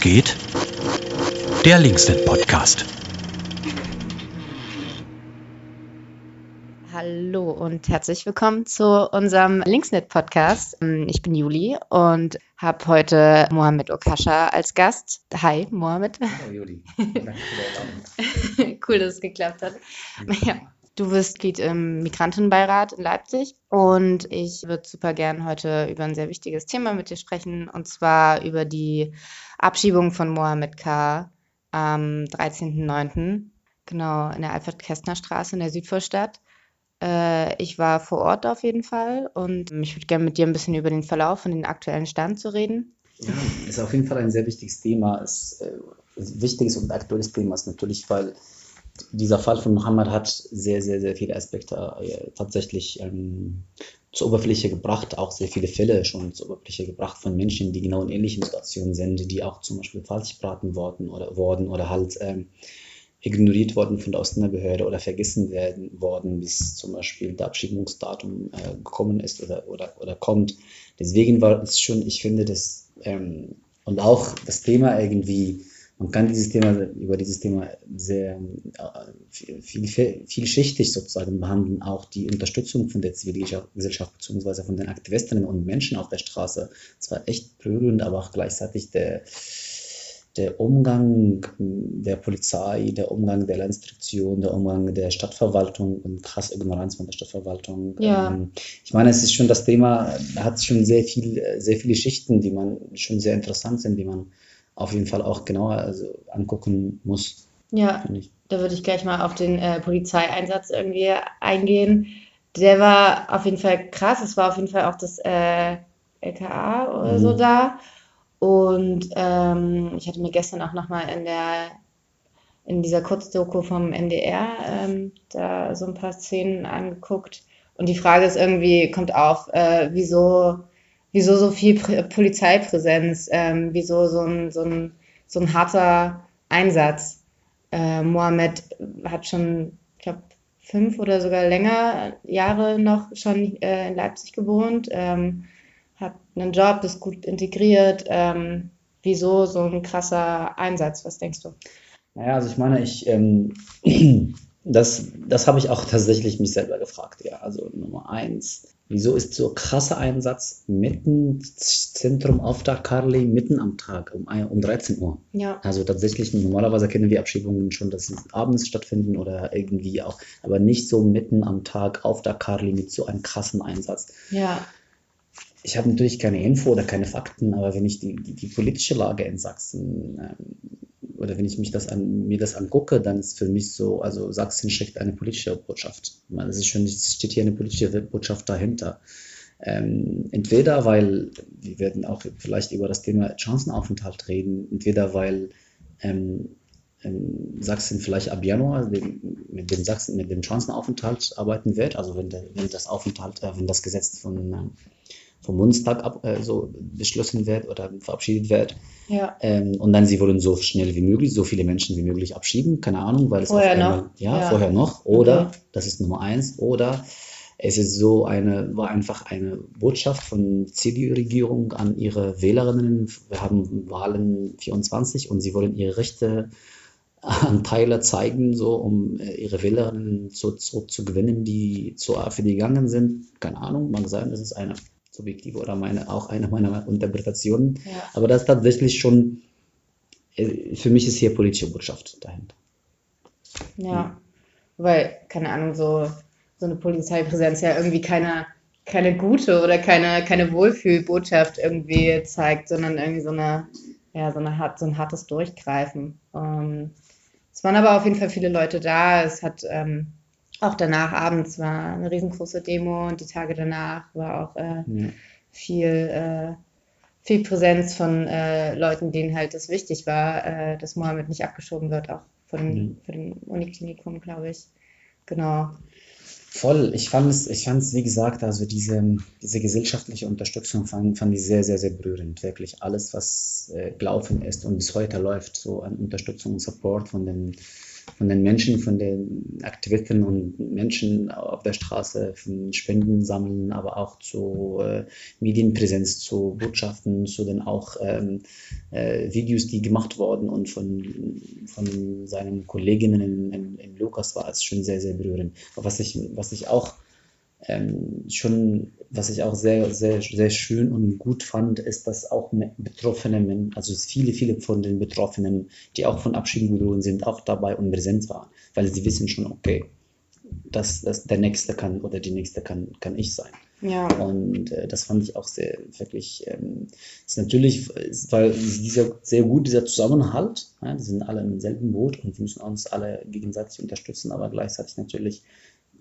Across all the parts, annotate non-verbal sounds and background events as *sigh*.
geht? Der Linksnet Podcast. Hallo und herzlich willkommen zu unserem Linksnet Podcast. Ich bin Juli und habe heute Mohamed Okasha als Gast. Hi, Mohamed. Hallo Juli. Danke für die *laughs* cool, dass es geklappt hat. Ja. Du bist Mitglied im Migrantenbeirat in Leipzig und ich würde super gern heute über ein sehr wichtiges Thema mit dir sprechen und zwar über die Abschiebung von Mohammed K. am 13.09. Genau, in der Alfred-Kästner-Straße in der Südvorstadt. Äh, ich war vor Ort auf jeden Fall und ich würde gerne mit dir ein bisschen über den Verlauf und den aktuellen Stand zu reden. Ja, ist auf jeden Fall ein sehr wichtiges Thema. Ist, äh, wichtiges und aktuelles Thema ist natürlich, weil dieser Fall von Mohammed hat sehr, sehr, sehr viele Aspekte äh, tatsächlich ähm, zur Oberfläche gebracht, auch sehr viele Fälle schon zur Oberfläche gebracht von Menschen, die genau in ähnlichen Situationen sind, die auch zum Beispiel falsch beraten worden oder, worden oder halt ähm, ignoriert worden von der Ausländerbehörde oder vergessen werden worden, bis zum Beispiel der Abschiebungsdatum äh, gekommen ist oder, oder, oder kommt. Deswegen war es schon, ich finde das, ähm, und auch das Thema irgendwie, man kann dieses Thema, über dieses Thema sehr äh, viel, viel, vielschichtig sozusagen behandeln. Auch die Unterstützung von der Zivilgesellschaft bzw. von den Aktivistinnen und Menschen auf der Straße. zwar echt berührend, aber auch gleichzeitig der, der Umgang der Polizei, der Umgang der Landesdirektion, der Umgang der Stadtverwaltung und krass Ignoranz von der Stadtverwaltung. Ja. Ähm, ich meine, es ist schon das Thema, da hat schon sehr viel, sehr viele Schichten, die man schon sehr interessant sind, die man auf jeden Fall auch genauer also angucken muss. Ja, da würde ich gleich mal auf den äh, Polizeieinsatz irgendwie eingehen. Der war auf jeden Fall krass. Es war auf jeden Fall auch das äh, LKA oder mhm. so da. Und ähm, ich hatte mir gestern auch nochmal in der in dieser Kurzdoku vom NDR ähm, da so ein paar Szenen angeguckt. Und die Frage ist irgendwie, kommt auf, äh, wieso wieso so viel Prä Polizeipräsenz, ähm, wieso so ein, so, ein, so ein harter Einsatz. Äh, Mohammed hat schon, ich glaube, fünf oder sogar länger Jahre noch schon äh, in Leipzig gewohnt, ähm, hat einen Job, ist gut integriert. Ähm, wieso so ein krasser Einsatz? Was denkst du? Naja, also ich meine, ich, ähm, *clears throat* das, das habe ich auch tatsächlich mich selber gefragt, ja. Also Nummer eins, Wieso ist so krasser Einsatz mitten Zentrum auf der Karli, mitten am Tag um, um 13 Uhr? Ja. Also tatsächlich, normalerweise kennen wir Abschiebungen schon, dass sie abends stattfinden oder irgendwie auch, aber nicht so mitten am Tag auf der Karli mit so einem krassen Einsatz. Ja. Ich habe natürlich keine Info oder keine Fakten, aber wenn ich die, die, die politische Lage in Sachsen ähm, oder wenn ich mich das an, mir das angucke, dann ist für mich so, also Sachsen steckt eine politische Botschaft. Es steht hier eine politische Botschaft dahinter. Ähm, entweder weil, wir werden auch vielleicht über das Thema Chancenaufenthalt reden, entweder weil ähm, ähm, Sachsen vielleicht ab Januar den, mit dem Sachsen mit dem Chancenaufenthalt arbeiten wird, also wenn, der, wenn das Aufenthalt, äh, wenn das Gesetz von äh, vom Bundestag ab, äh, so beschlossen wird oder verabschiedet wird. Ja. Ähm, und dann sie wollen so schnell wie möglich, so viele Menschen wie möglich abschieben, keine Ahnung, weil es vorher einmal, noch. Ja, ja, vorher noch. Oder, okay. das ist Nummer eins, oder es ist so eine, war einfach eine Botschaft von CDU-Regierung an ihre Wählerinnen. Wir haben Wahlen 24 und sie wollen ihre Rechte Anteile zeigen, so um äh, ihre Wählerinnen zu, zu, zu gewinnen, die zur AfD gegangen sind. Keine Ahnung, mag sein, das ist eine subjektive oder meine, auch eine meiner Interpretationen. Ja. Aber das ist tatsächlich schon, äh, für mich ist hier politische Botschaft dahinter. Ja, weil, keine Ahnung, so, so eine Polizeipräsenz ja irgendwie keine, keine gute oder keine, keine Wohlfühlbotschaft irgendwie zeigt, sondern irgendwie so eine, ja, so, eine, so ein hartes Durchgreifen. Ähm, es waren aber auf jeden Fall viele Leute da. Es hat ähm, auch danach abends war eine riesengroße Demo und die Tage danach war auch äh, Ja. viel, äh, viel Präsenz von äh, Leuten, denen halt das wichtig war, äh, dass Mohammed nicht abgeschoben wird, auch von, Mhm. von dem Uniklinikum, glaube ich. Genau. Voll, ich fand es, ich fand es, wie gesagt, also diese, diese gesellschaftliche Unterstützung fand, fand ich sehr, sehr, sehr berührend. Wirklich alles, was äh, gelaufen ist und bis heute läuft, so an Unterstützung und Support von den von den Menschen, von den Aktivisten und Menschen auf der Straße, von Spenden sammeln, aber auch zu äh, Medienpräsenz, zu Botschaften, zu den auch ähm, äh, Videos, die gemacht wurden und von, von seinen Kolleginnen in, in, in Lukas war es schon sehr, sehr berührend. Was ich, was ich auch ähm, schon, was ich auch sehr, sehr, sehr schön und gut fand, ist, dass auch Betroffene, also viele, viele von den Betroffenen, die auch von Abschieden berührt sind, auch dabei und präsent waren, weil sie wissen schon, okay, dass, dass der Nächste kann oder die Nächste kann, kann ich sein. Ja. Und äh, das fand ich auch sehr, wirklich, ähm, ist natürlich, weil dieser, sehr gut dieser Zusammenhalt, ja, die sind alle im selben Boot und wir müssen uns alle gegenseitig unterstützen, aber gleichzeitig natürlich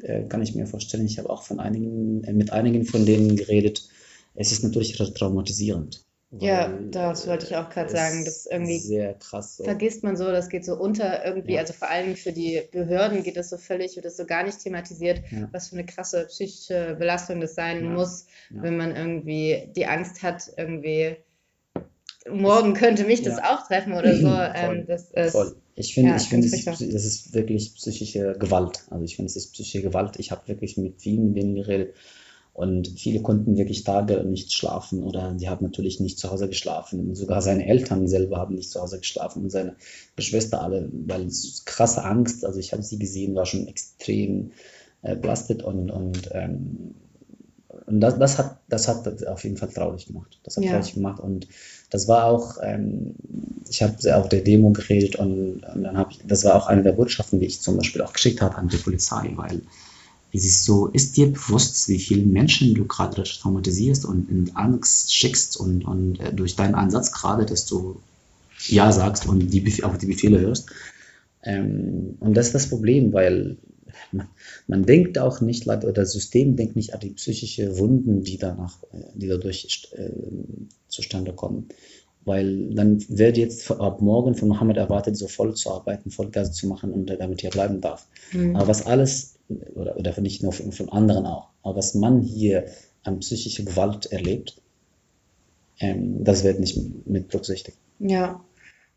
äh, kann ich mir vorstellen, ich habe auch von einigen, äh, mit einigen von denen geredet, es ist natürlich traumatisierend. Ja, das wollte ich auch gerade sagen. Das ist irgendwie sehr krass. So. vergisst man so, das geht so unter irgendwie, Ja. also vor Dingen für die Behörden geht das so völlig, wird das so gar nicht thematisiert, Ja. was für eine krasse psychische Belastung das sein Ja. muss, wenn man irgendwie die Angst hat, irgendwie morgen könnte mich das auch treffen oder so. *clears throat* Ähm, das ist, Voll. Ich finde, Ja, ich finde, das, ist- das ist wirklich psychische Gewalt. Also ich finde, es ist psychische Gewalt. Ich habe wirklich mit vielen denen geredet und viele konnten wirklich Tage nicht schlafen oder die haben natürlich nicht zu Hause geschlafen. Und sogar seine Eltern selber haben nicht zu Hause geschlafen und seine Geschwister alle, weil es krasse Angst, also ich habe sie gesehen, war schon extrem äh, belastet und, und ähm, und das, das, hat, das hat auf jeden Fall traurig gemacht. Das hat Ja. traurig gemacht. Und das war auch, ähm, ich habe auf der Demo geredet und, und dann habe ich, das war auch eine der Botschaften, die ich zum Beispiel auch geschickt habe an die Polizei, weil es ist so, ist dir bewusst, wie viele Menschen du gerade traumatisierst und in Angst schickst und, und äh, durch deinen Ansatz gerade, dass du Ja sagst und die, auf die Befehle hörst. Ähm, und das ist das Problem, weil man, man denkt auch nicht, oder das System denkt nicht an die psychische Wunden, die danach, äh, die dadurch äh, zustande kommen. Weil dann wird jetzt ab morgen von Mohammed erwartet, so voll zu arbeiten, Vollgas zu machen und er damit hier bleiben darf. Mhm. Aber was alles, oder, oder nicht nur von, von anderen auch, aber was man hier an psychischer Gewalt erlebt, ähm, das wird nicht mit berücksichtigt. Ja,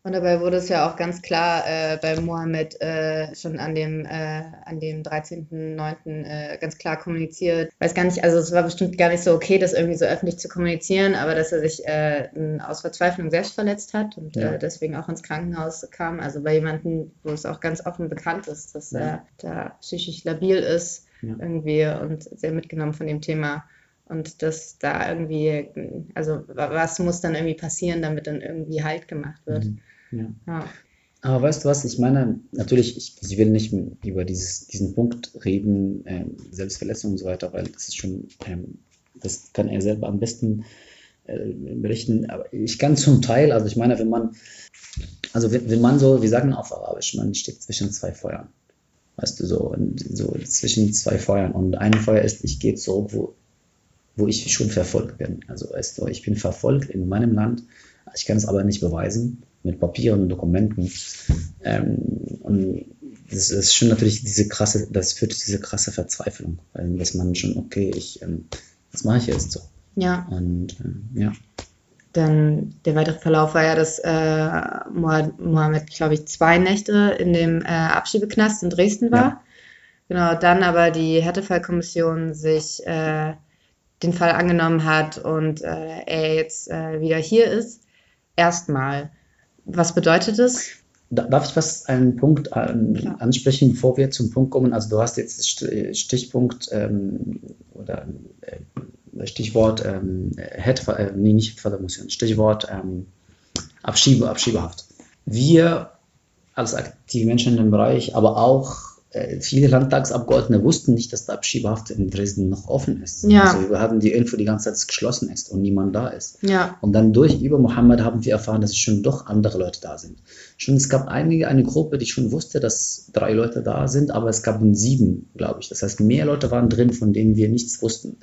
und dabei wurde es ja auch ganz klar äh, bei Mohammed äh, schon an dem, äh, an dem 13.09. Äh, ganz klar kommuniziert. Weiß gar nicht, also es war bestimmt gar nicht so okay, das irgendwie so öffentlich zu kommunizieren, aber dass er sich äh, aus Verzweiflung selbst verletzt hat und Ja. äh, deswegen auch ins Krankenhaus kam. Also bei jemandem, wo es auch ganz offen bekannt ist, dass Ja. er da psychisch labil ist Ja. irgendwie und sehr mitgenommen von dem Thema. Und dass da irgendwie, also wa- was muss dann irgendwie passieren, damit dann irgendwie Halt gemacht wird. Mhm. Ja. Ja. Aber weißt du was, ich meine, natürlich, ich, ich will nicht über dieses, diesen Punkt reden, ähm, Selbstverletzung und so weiter, weil das ist schon, ähm, das kann er selber am besten äh, berichten. Aber ich kann zum Teil, also ich meine, wenn man, also wenn, wenn man so, wir sagen auf Arabisch, man steht zwischen zwei Feuern. Weißt du, so, so zwischen zwei Feuern. Und ein Feuer ist, ich gehe zurück, wo, wo ich schon verfolgt bin. Also weißt du, ich bin verfolgt in meinem Land, ich kann es aber nicht beweisen mit Papieren und Dokumenten. Ähm, und das ist schon natürlich diese krasse, das führt zu dieser krasse Verzweiflung, weil dass man schon, okay, ich, ähm, was mache ich jetzt so? Ja, Und äh, ja, dann der weitere Verlauf war ja, dass äh, Moha- Mohammed, glaube ich, zwei Nächte in dem äh, Abschiebeknast in Dresden war. Ja. Genau, dann aber die Härtefallkommission sich äh, den Fall angenommen hat und äh, er jetzt äh, wieder hier ist. Erstmal. Was bedeutet das? Da- Darf ich was einen Punkt an, Klar. ansprechen, bevor wir zum Punkt kommen? Also du hast jetzt St- Stichpunkt ähm, oder äh, Stichwort ähm, Härte, äh, nee, nicht Fördermission, Stichwort ähm, Abschiebe, Abschiebehaft. Wir als aktive Menschen in dem Bereich, aber auch äh, viele Landtagsabgeordnete wussten nicht, dass die Abschiebehaft in Dresden noch offen ist. Ja. Also wir hatten die Info die ganze Zeit, dass es geschlossen ist und niemand da ist. Ja, Und dann durch über Mohammed haben wir erfahren, dass schon doch andere Leute da sind. Schon es gab einige, eine Gruppe, die schon wusste, dass drei Leute da sind, aber es gab sieben, glaube ich. Das heißt, mehr Leute waren drin, von denen wir nichts wussten.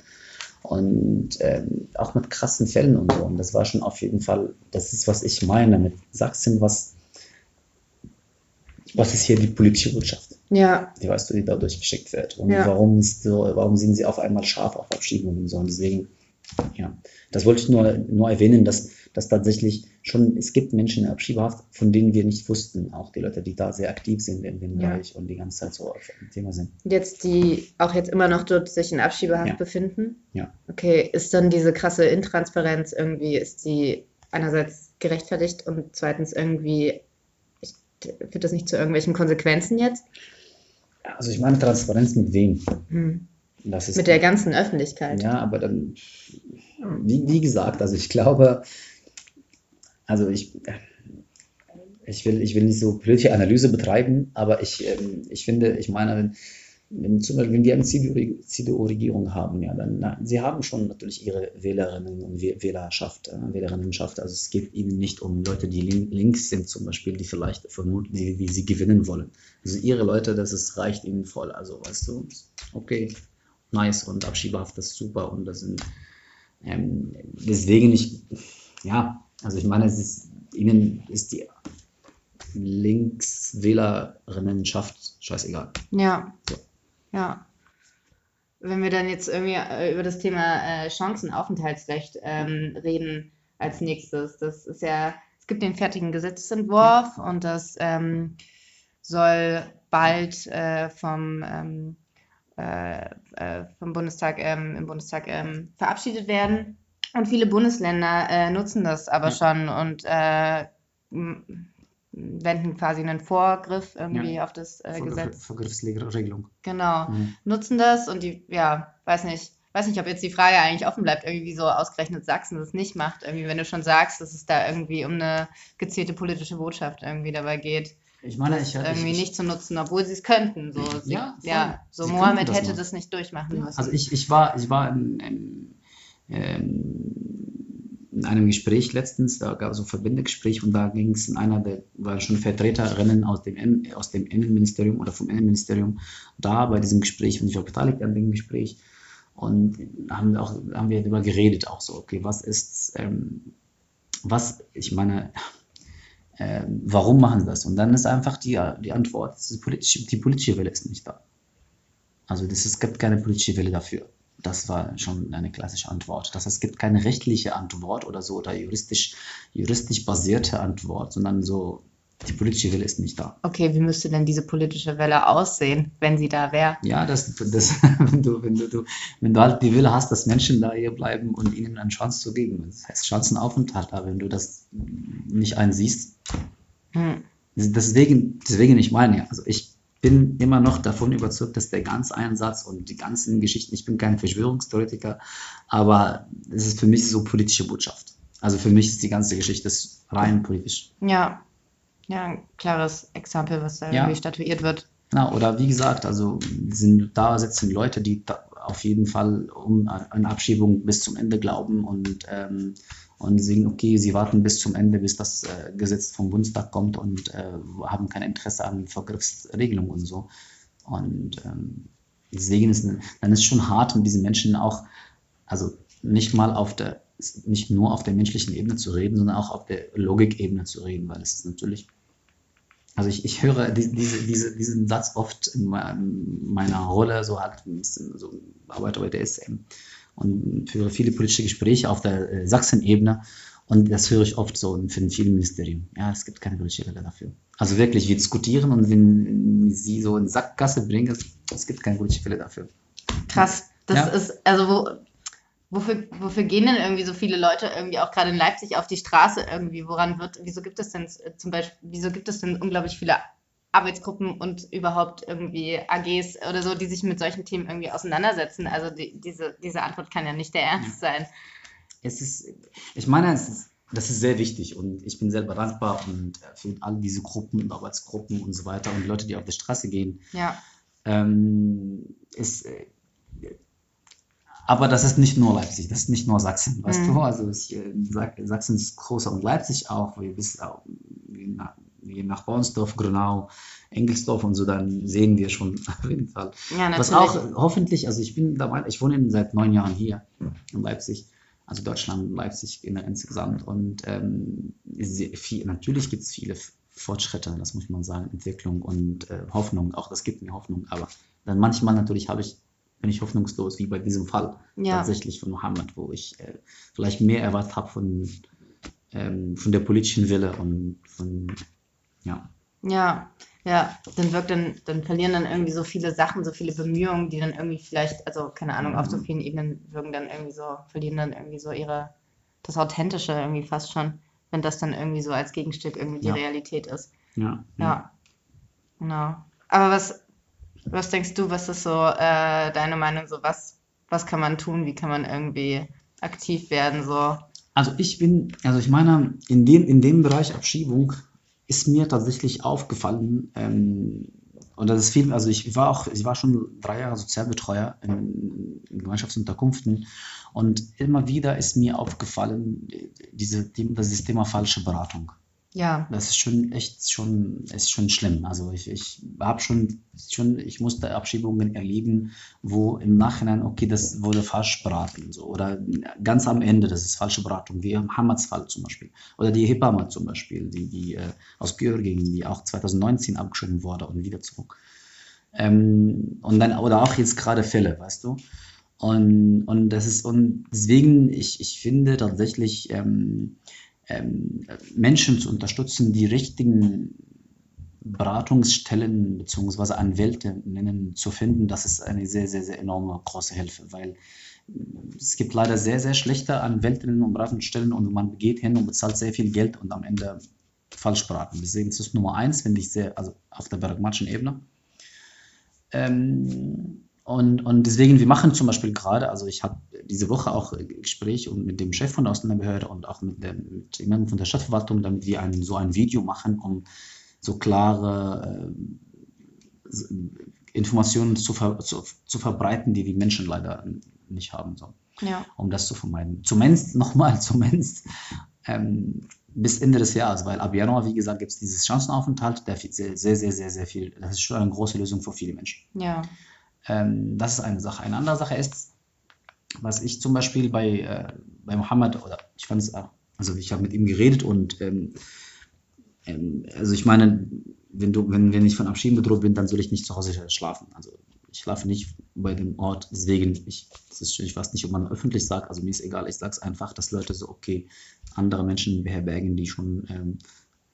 Und ähm, auch mit krassen Fällen und so. Und das war schon auf jeden Fall, das ist, was ich meine mit Sachsen, was, was ist hier die politische Botschaft? ja, die weißt du, die dadurch geschickt wird. Und Ja. warum, ist so, warum sind sie auf einmal scharf auf Abschiebungen und so? Und deswegen, ja, das wollte ich nur, nur erwähnen, dass, dass tatsächlich schon, es gibt Menschen in Abschiebehaft, von denen wir nicht wussten, auch die Leute, die da sehr aktiv sind in dem Ja. Bereich und die ganze Zeit so auf dem Thema sind. Jetzt die auch jetzt immer noch dort sich in Abschiebehaft Ja. befinden. Ja. Okay, ist dann diese krasse Intransparenz irgendwie, ist die einerseits gerechtfertigt und zweitens irgendwie, führt das nicht zu irgendwelchen Konsequenzen jetzt? Also ich meine Transparenz mit wem? Hm. Mit der ganzen Öffentlichkeit. Ja, aber dann, wie, wie gesagt, also ich glaube, also ich, ich will, ich will nicht so politische Analyse betreiben, aber ich, ähm, ich finde, ich meine, wenn, zum Beispiel, wenn wir eine CDU CDU-Regierung haben, ja, dann, na, sie haben schon natürlich ihre Wählerinnen und Wäh- Wählerschaft, äh, Wählerinnenschaft. Also es geht ihnen nicht um Leute, die lin links sind zum Beispiel, die vielleicht vermuten, die, die sie gewinnen wollen. Also ihre Leute, das ist, reicht ihnen voll. Also weißt du, okay, nice und Abschiebehaft ist super und das sind ähm, deswegen ich, ja, also ich meine, es ist, ihnen ist die Linkswählerinnenschaft scheißegal. Ja, So. Ja. Wenn wir dann jetzt irgendwie äh, über das Thema äh, Chancenaufenthaltsrecht ähm, reden als nächstes, das ist ja, es gibt den fertigen Gesetzentwurf und das ähm, soll bald äh, vom, ähm, äh, äh, vom Bundestag ähm, im Bundestag ähm, verabschiedet werden. Und viele Bundesländer nutzen das aber Ja. schon und wenden quasi einen Vorgriff irgendwie auf das äh, Gesetz. Vergriffsregelung. Genau, Mhm. nutzen das und die, ja, weiß nicht, weiß nicht, ob jetzt die Frage eigentlich offen bleibt, irgendwie so ausgerechnet Sachsen das nicht macht, irgendwie, wenn du schon sagst, dass es da irgendwie um eine gezielte politische Botschaft irgendwie dabei geht, Ich meine, das ich, ich, irgendwie ich, nicht zu nutzen, obwohl sie es könnten. So, sie, Ja, voll. ja, so Sie Mohammed das hätte machen. das nicht durchmachen müssen. Also ich, ich war, ich war in, in, ähm, in einem Gespräch letztens, da gab es so ein Verbindegespräch und da ging es in einer der, waren schon Vertreterinnen aus dem, aus dem Innenministerium oder vom Innenministerium da bei diesem Gespräch und ich war beteiligt an dem Gespräch und haben auch, haben wir darüber geredet auch so, okay, was ist, ähm, was, ich meine, ähm, warum machen sie das? Und dann ist einfach die, die Antwort, das ist politisch, die politische Welle ist nicht da. Also das, es gibt keine politische Wille dafür. Das war schon eine klassische Antwort. Das heißt, es gibt keine rechtliche Antwort oder so oder juristisch, juristisch basierte Antwort, sondern so, die politische Wille ist nicht da. Okay, wie müsste denn diese politische Welle aussehen, wenn sie da wäre? Ja, das, das, *laughs* wenn, du, wenn, du, wenn du halt die Wille hast, dass Menschen da hier bleiben und ihnen eine Chance zu geben. Das heißt Chancenaufenthalt, aber wenn du das nicht einsiehst, Hm. Deswegen, deswegen ich meine, also ich bin immer noch davon überzeugt, dass der ganze Einsatz und die ganzen Geschichten, ich bin kein Verschwörungstheoretiker, aber es ist für mich so politische Botschaft. Also für mich ist die ganze Geschichte rein politisch. Ja, ja, ein klares Exempel, was da Ja. irgendwie statuiert wird. Ja, oder wie gesagt, also sind, da sitzen Leute, die da auf jeden Fall um eine Abschiebung bis zum Ende glauben und, ähm, und sehen, okay, sie warten bis zum Ende, bis das äh, Gesetz vom Bundestag kommt und äh, haben kein Interesse an Vergriffsregelungen und so. Und ähm, deswegen ist dann ist es schon hart, mit diesen Menschen auch, also nicht mal auf der, nicht nur auf der menschlichen Ebene zu reden, sondern auch auf der Logikebene zu reden, weil es ist natürlich also ich, ich höre die, diese, diese, diesen Satz oft in me- meiner Rolle, so halt so arbeite bei der SM und führe viele politische Gespräche auf der äh, Sachsen-Ebene und das höre ich oft so in vielen Ministerien. Ja, es gibt keine politische Welle dafür. Also wirklich, wir diskutieren und wenn sie so in Sackgasse bringen, es, es gibt keine politische Welle dafür. Krass. Das Ja. ist, also wo, wofür, wofür gehen denn irgendwie so viele Leute irgendwie auch gerade in Leipzig auf die Straße irgendwie? Woran wird, wieso gibt es denn zum Beispiel, wieso gibt es denn unglaublich viele Arbeitsgruppen und überhaupt irgendwie AGs oder so, die sich mit solchen Themen irgendwie auseinandersetzen? Also die, diese, diese Antwort kann ja nicht der Ernst sein. Es ist, ich meine, es ist, das ist sehr wichtig und ich bin selber dankbar und für all diese Gruppen und Arbeitsgruppen und so weiter und Leute, die auf die Straße gehen. Ja, ähm, ist, äh, aber das ist nicht nur Leipzig, das ist nicht nur Sachsen, weißt Mhm. du? Also ich, äh, Sa- Sachsen ist größer und Leipzig auch, wie bis auch, wie nach, wie nach Baunsdorf, Grünau, Engelsdorf und so, dann sehen wir schon *laughs* auf jeden Fall. ja, Was natürlich. auch hoffentlich, also ich bin dabei, ich wohne seit neun Jahren hier in Leipzig, also Deutschland, Leipzig in- insgesamt und ähm, sehr viel, natürlich gibt es viele Fortschritte, das muss man sagen, Entwicklung und äh, Hoffnung, auch das gibt mir Hoffnung, aber dann manchmal natürlich habe ich, bin ich hoffnungslos, wie bei diesem Fall Ja. tatsächlich von Mohammed, wo ich äh, vielleicht mehr erwartet habe von, ähm, von der politischen Wille und von, ja. Ja, ja, dann wirkt dann, dann verlieren dann irgendwie so viele Sachen, so viele Bemühungen, die dann irgendwie vielleicht, also keine Ahnung, auf so vielen Ebenen wirken dann irgendwie so, verlieren dann irgendwie so ihre, das Authentische irgendwie fast schon, wenn das dann irgendwie so als Gegenstück irgendwie die Ja. Realität ist. Ja, Ja, genau. Aber was, was denkst du, was ist so äh, deine Meinung, so was, was kann man tun, wie kann man irgendwie aktiv werden, so? Also ich bin, also ich meine, in dem, in dem Bereich Abschiebung ist mir tatsächlich aufgefallen, ähm, und das ist viel, also ich war auch, ich war schon drei Jahre Sozialbetreuer in, in Gemeinschaftsunterkünften und immer wieder ist mir aufgefallen, diese, die, das ist Thema falsche Beratung. Ja, Das ist schon echt schon, ist schon schlimm. Also ich, ich habe schon, schon, ich musste Abschiebungen erleben, wo im Nachhinein, okay, das wurde falsch beraten. So. Oder ganz am Ende, das ist falsche Beratung, wie im Hamads Fall zum Beispiel. Oder die Hebamme zum Beispiel, die, die äh, aus Georgien, die auch 2019 abgeschoben wurde und wieder zurück. Ähm, und dann, oder auch jetzt gerade Fälle, weißt du? Und, und das ist, und deswegen, ich, ich finde tatsächlich, ähm, ähm, Menschen zu unterstützen, die richtigen Beratungsstellen bzw. Anwältinnen zu finden, das ist eine sehr, sehr, sehr enorme große Hilfe, weil es gibt leider sehr, sehr schlechte Anwältinnen und Beratungsstellen und man geht hin und bezahlt sehr viel Geld und am Ende falsch beraten. Deswegen ist es Nummer eins, finde ich sehr, also auf der pragmatischen Ebene. Ähm, und, und deswegen, wir machen zum Beispiel gerade, also ich habe diese Woche auch Gespräch und mit dem Chef von der Ausländerbehörde und auch mit, dem, mit jemandem von der Stadtverwaltung, damit wir ein, so ein Video machen, um so klare äh, Informationen zu, ver, zu, zu verbreiten, die die Menschen leider nicht haben. So ja, um das zu vermeiden. Zumindest, nochmal, *laughs* zumindest ähm, bis Ende des Jahres, weil ab Januar, wie gesagt, gibt es dieses Chancenaufenthalt, der sehr, sehr, sehr, sehr, sehr viel, das ist schon eine große Lösung für viele Menschen. ja, Ähm, das ist eine Sache. Eine andere Sache ist, was ich zum Beispiel bei, äh, bei Mohammed, oder ich fand es, also ich habe mit ihm geredet und ähm, ähm, also ich meine, wenn du, wenn, wenn ich von Abschieben bedroht bin, dann soll ich nicht zu Hause schlafen. Also ich schlafe nicht bei dem Ort, deswegen, ich, ist, ich weiß nicht, ob man öffentlich sagt, also mir ist egal, ich sage es einfach, dass Leute so, okay, andere Menschen beherbergen, die schon ähm,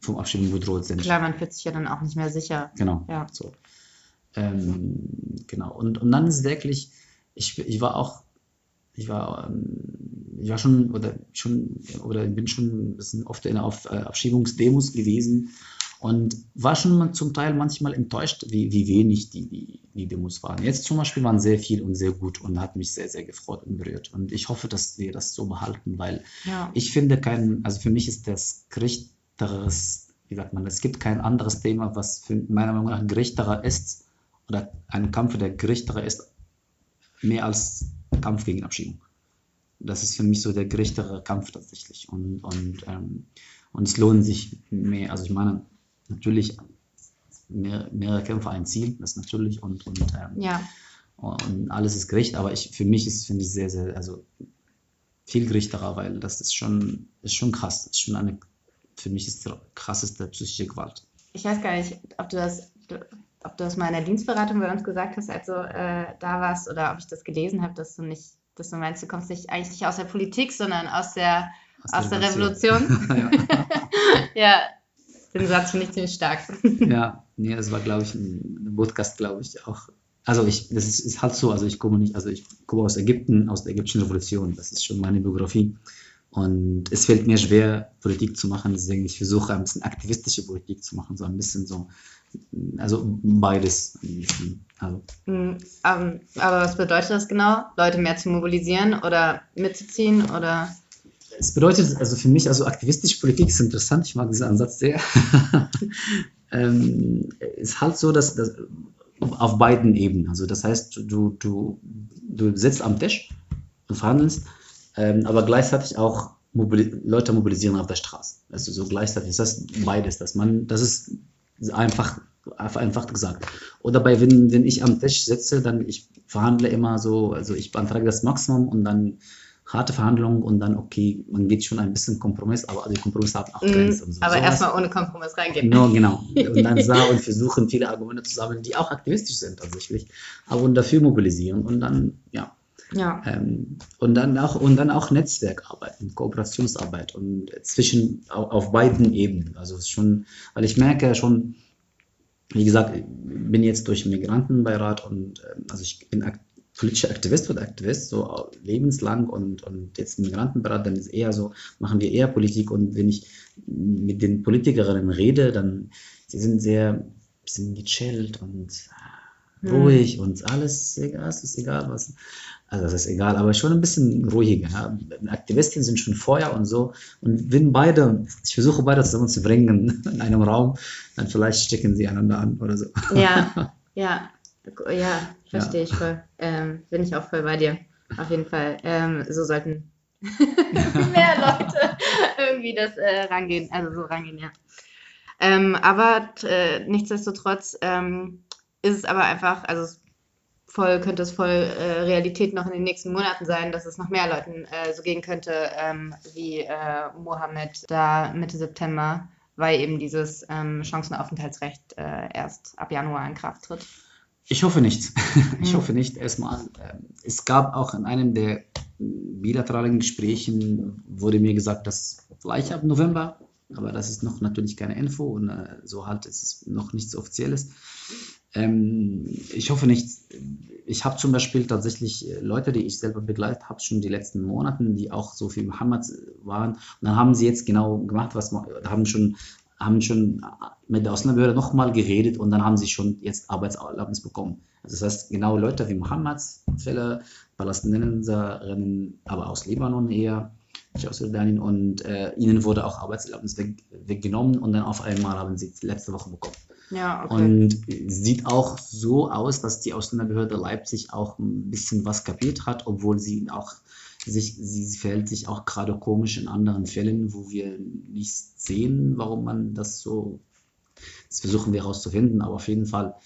vom Abschieben bedroht sind. klar, man fühlt sich ja dann auch nicht mehr sicher. Genau. Ja. So. Ähm, genau. Und, und dann ist wirklich, ich, ich war auch, ich war, ähm, ich war schon oder schon oder bin schon ein bisschen oft in auf äh, Abschiebungsdemos gewesen und war schon zum Teil manchmal enttäuscht, wie, wie wenig die, die, die Demos waren. Jetzt zum Beispiel waren sehr viel und sehr gut und hat mich sehr, sehr gefreut und berührt. Und ich hoffe, dass wir das so behalten, weil Ja, ich finde kein, also für mich ist das gerechteres, wie sagt man, es gibt kein anderes Thema, was für meiner Meinung nach gerechterer ist oder ein Kampf, der gerechterer ist, mehr als Kampf gegen Abschiebung. Das ist für mich so der gerechtere Kampf tatsächlich. Und, und, ähm, und es lohnt sich mehr, also ich meine, natürlich mehr, mehrere Kämpfe ein Ziel, das natürlich und, und, ähm, ja, und alles ist gerecht, aber ich, für mich ist, finde ich, sehr, sehr, also viel gerechterer, weil das ist schon, ist schon krass. Ist schon eine, für mich ist die krasseste psychische Gewalt. ich weiß gar nicht, ob du das, ob du das mal in der Dienstberatung bei uns gesagt hast, als du äh, da warst, oder ob ich das gelesen habe, dass du nicht, dass du meinst, du kommst nicht eigentlich nicht aus der Politik, sondern aus der, aus der Revolution. *laughs* ja. *laughs* Ja, den Satz finde ich ziemlich stark. *laughs* ja, nee, das war, glaube ich, ein, ein Podcast, glaube ich, auch. Also ich, das ist, ist halt so, also ich komme nicht, also ich komme aus Ägypten, aus der ägyptischen Revolution. Das ist schon meine Biografie. Und es fällt mir schwer, Politik zu machen, deswegen ich versuche ein bisschen aktivistische Politik zu machen, so ein bisschen so, also beides. Also, Mm, ähm, aber was bedeutet das genau? Leute mehr zu mobilisieren oder mitzuziehen oder? Es bedeutet, also für mich, also aktivistische Politik ist interessant, ich mag diesen Ansatz sehr. *laughs* ähm, ist halt so, dass, dass auf beiden Ebenen, also das heißt, du, du, du sitzt am Tisch und verhandelst, ähm, aber gleichzeitig auch mobili Leute mobilisieren auf der Straße. Also so gleichzeitig, das heißt beides, dass man, das ist einfach, einfach gesagt. Oder bei, wenn, wenn ich am Tisch sitze, dann ich verhandle immer so, also ich beantrage das Maximum und dann harte Verhandlungen und dann, okay, man geht schon ein bisschen Kompromiss, aber die Kompromisse haben auch Mm, Grenzen. und so. aber Sowas- erstmal ohne Kompromiss reingehen. Genau, genau. *laughs* Und dann sah und versuchen, viele Argumente zu sammeln, die auch aktivistisch sind tatsächlich, aber und dafür mobilisieren und dann, ja. Ja. Ähm, und, dann auch, und dann auch Netzwerkarbeit und Kooperationsarbeit und zwischen auf, auf beiden Ebenen. Also schon, weil ich merke schon, wie gesagt, ich bin jetzt durch Migrantenbeirat und ähm, also ich bin ak politischer Aktivist oder Aktivist, so lebenslang und, und jetzt Migrantenbeirat, dann ist eher so, machen wir eher Politik und wenn ich mit den Politikerinnen rede, dann sie sind sehr bisschen gechillt und ruhig und alles egal, es ist egal was. Also das ist egal, aber schon ein bisschen ruhiger. Ja. Aktivistinnen sind schon vorher und so. Und wenn beide, ich versuche beide zusammen zu bringen *laughs* in einem Raum, dann vielleicht stecken sie einander an oder so. Ja, *laughs* ja, ja, verstehe ich voll. Ähm, bin ich auch voll bei dir. Auf jeden Fall. Ähm, so sollten *laughs* mehr Leute irgendwie das äh, rangehen, also so rangehen, ja. Ähm, aber äh, nichtsdestotrotz ähm, ist es aber einfach, also es voll, könnte es voll äh, Realität noch in den nächsten Monaten sein, dass es noch mehr Leuten äh, so gehen könnte ähm, wie äh, Mohammed da Mitte September, weil eben dieses ähm, Chancenaufenthaltsrecht äh, erst ab Januar in Kraft tritt. Ich hoffe nicht. *laughs* Ich Mhm. hoffe nicht. Erstmal, ähm, es gab auch in einem der bilateralen Gesprächen, wurde mir gesagt, dass vielleicht ab November, aber das ist noch natürlich keine Info und äh, so halt ist es noch nichts Offizielles. Ähm, ich hoffe nicht. Ich habe zum Beispiel tatsächlich äh, Leute, die ich selber begleitet habe, schon die letzten Monaten, die auch so viel Mohammed waren. Und dann haben sie jetzt genau gemacht, was haben schon, haben schon mit der Ausländerbehörde nochmal geredet und dann haben sie schon jetzt Arbeitserlaubnis bekommen. Also das heißt, genau Leute wie Mohammeds Fälle, Palästinenserinnen, aber aus Libanon eher, aus Jordanien und äh, ihnen wurde auch Arbeitserlaubnis weg, weggenommen und dann auf einmal haben sie letzte Woche bekommen. Ja, okay. Und sieht auch so aus, dass die Ausländerbehörde Leipzig auch ein bisschen was kapiert hat, obwohl sie auch sich, sie verhält sich auch gerade komisch in anderen Fällen, wo wir nicht sehen, warum man das so, das versuchen wir herauszufinden, aber auf jeden Fall,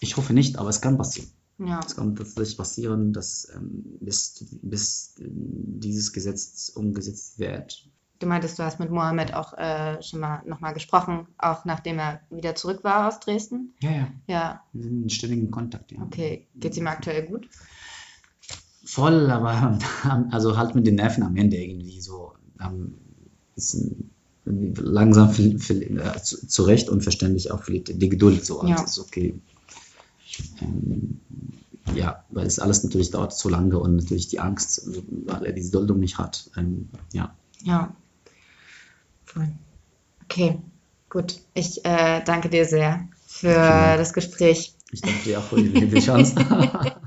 ich hoffe nicht, aber es kann passieren. Ja. Es kann tatsächlich passieren, dass ähm, bis, bis äh, dieses Gesetz umgesetzt wird. Du meintest, du hast mit Mohammed auch äh, schon mal nochmal gesprochen, auch nachdem er wieder zurück war aus Dresden. Ja, ja. Ja, Wir sind in ständigem Kontakt, ja. okay. Geht es ihm aktuell gut? Voll, aber *laughs* also halt mit den Nerven am Ende irgendwie so ähm, irgendwie langsam viel, viel, äh, zu- zurecht und verständlich auch viel die Geduld so. Ja. Also ist okay. Ähm, ja, weil es alles natürlich dauert zu lange und natürlich die Angst, weil er diese Duldung nicht hat. Ähm, ja. Ja. Okay, gut. Ich äh, danke dir sehr für Dank. das Gespräch. Ich danke dir auch für die, die Chance. *laughs*